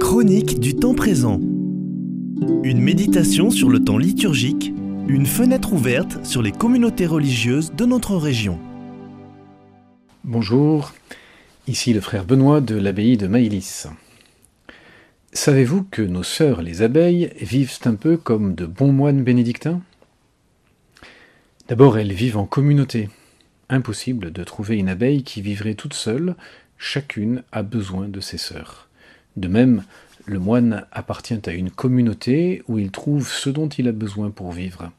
Chronique du temps présent. Une méditation sur le temps liturgique, une fenêtre ouverte sur les communautés religieuses de notre région. Bonjour, ici le frère Benoît de l'abbaye de Maïlis. Savez-vous que nos sœurs les abeilles vivent un peu comme de bons moines bénédictins? D'abord, elles vivent en communauté. Impossible de trouver une abeille qui vivrait toute seule, chacune a besoin de ses sœurs. De même, le moine appartient à une communauté où il trouve ce dont il a besoin pour vivre.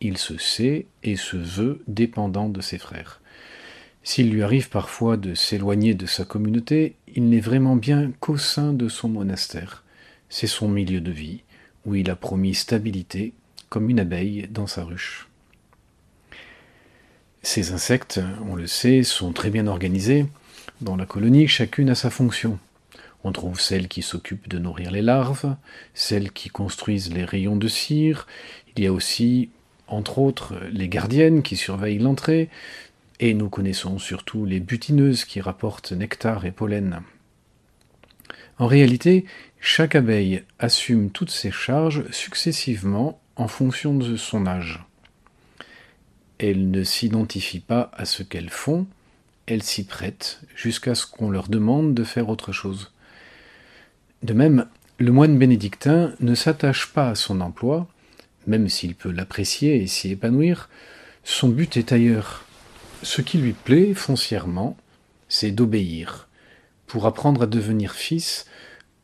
Il se sait et se veut dépendant de ses frères. S'il lui arrive parfois de s'éloigner de sa communauté, il n'est vraiment bien qu'au sein de son monastère. C'est son milieu de vie, où il a promis stabilité, comme une abeille dans sa ruche. Ces insectes, on le sait, sont très bien organisés. Dans la colonie, chacune a sa fonction. On trouve celles qui s'occupent de nourrir les larves, celles qui construisent les rayons de cire, il y a aussi, entre autres, les gardiennes qui surveillent l'entrée, et nous connaissons surtout les butineuses qui rapportent nectar et pollen. En réalité, chaque abeille assume toutes ses charges successivement en fonction de son âge. Elles ne s'identifient pas à ce qu'elles font, elles s'y prêtent jusqu'à ce qu'on leur demande de faire autre chose. De même, le moine bénédictin ne s'attache pas à son emploi, même s'il peut l'apprécier et s'y épanouir, son but est ailleurs. Ce qui lui plaît foncièrement, c'est d'obéir, pour apprendre à devenir fils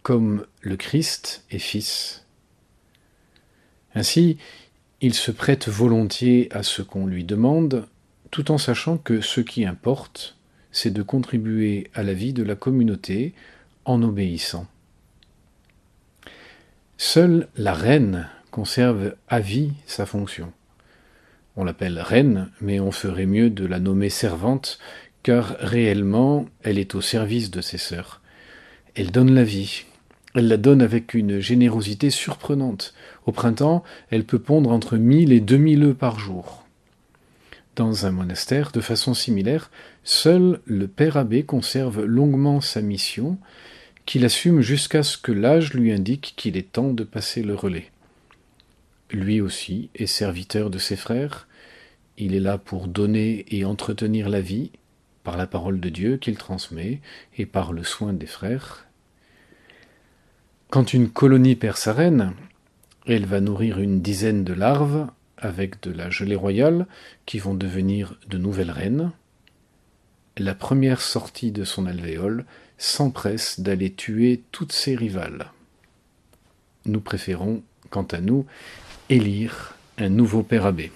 comme le Christ est fils. Ainsi, il se prête volontiers à ce qu'on lui demande, tout en sachant que ce qui importe, c'est de contribuer à la vie de la communauté en obéissant. Seule la reine conserve à vie sa fonction. On l'appelle reine, mais on ferait mieux de la nommer servante, car réellement elle est au service de ses sœurs. Elle donne la vie. Elle la donne avec une générosité surprenante. Au printemps, elle peut pondre entre mille et deux mille œufs par jour. Dans un monastère, de façon similaire, seul le père abbé conserve longuement sa mission, qu'il assume jusqu'à ce que l'âge lui indique qu'il est temps de passer le relais. Lui aussi est serviteur de ses frères, il est là pour donner et entretenir la vie par la parole de Dieu qu'il transmet et par le soin des frères. Quand une colonie perd sa reine, elle va nourrir une dizaine de larves avec de la gelée royale qui vont devenir de nouvelles reines. La première sortie de son alvéole s'empresse d'aller tuer toutes ses rivales. Nous préférons, quant à nous, élire un nouveau père abbé.